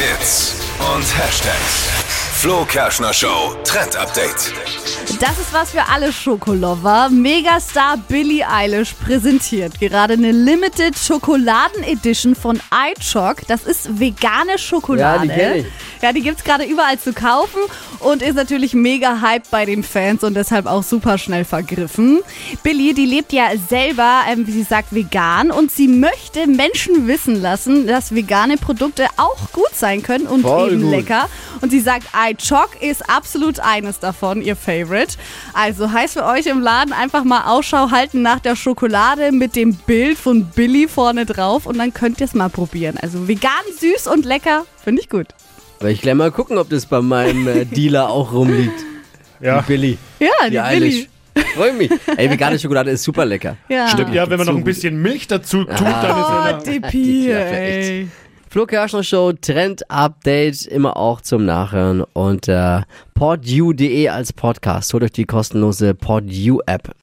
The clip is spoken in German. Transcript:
Hits und Hashtags. Flo Kerschner Show Trend Update. Das ist was für alle Schokolover. Megastar Billie Eilish präsentiert gerade eine Limited Schokoladen Edition von iChock. Das ist vegane Schokolade. Ja, die kenn ich. Ja, die gibt's gerade überall zu kaufen und ist natürlich mega hyped bei den Fans und deshalb auch super schnell vergriffen. Billie, die lebt ja selber, ähm, wie sie sagt, vegan und sie möchte Menschen wissen lassen, dass vegane Produkte auch gut sein können und Voll eben gut. lecker. Und sie sagt, iChock ist absolut eines davon, ihr Favorite. Also heißt für euch im Laden einfach mal Ausschau halten nach der Schokolade mit dem Bild von Billy vorne drauf und dann könnt ihr es mal probieren. Also vegan, süß und lecker, finde ich gut. Weil ich gleich mal gucken, ob das bei meinem äh, Dealer auch rumliegt. Ja. Die Billy. Ja, Die die. Billy. Freue mich. Ey, vegane Schokolade ist super lecker. Ja. Stimmt, ja, wenn man noch ein bisschen Milch dazu tut, Ah. dann ist Oh, er da. Dippi, Ja, ey. Flo Kerschner Show, Trend Update, immer auch zum Nachhören unter podu.de als Podcast. Holt euch die kostenlose PodU App.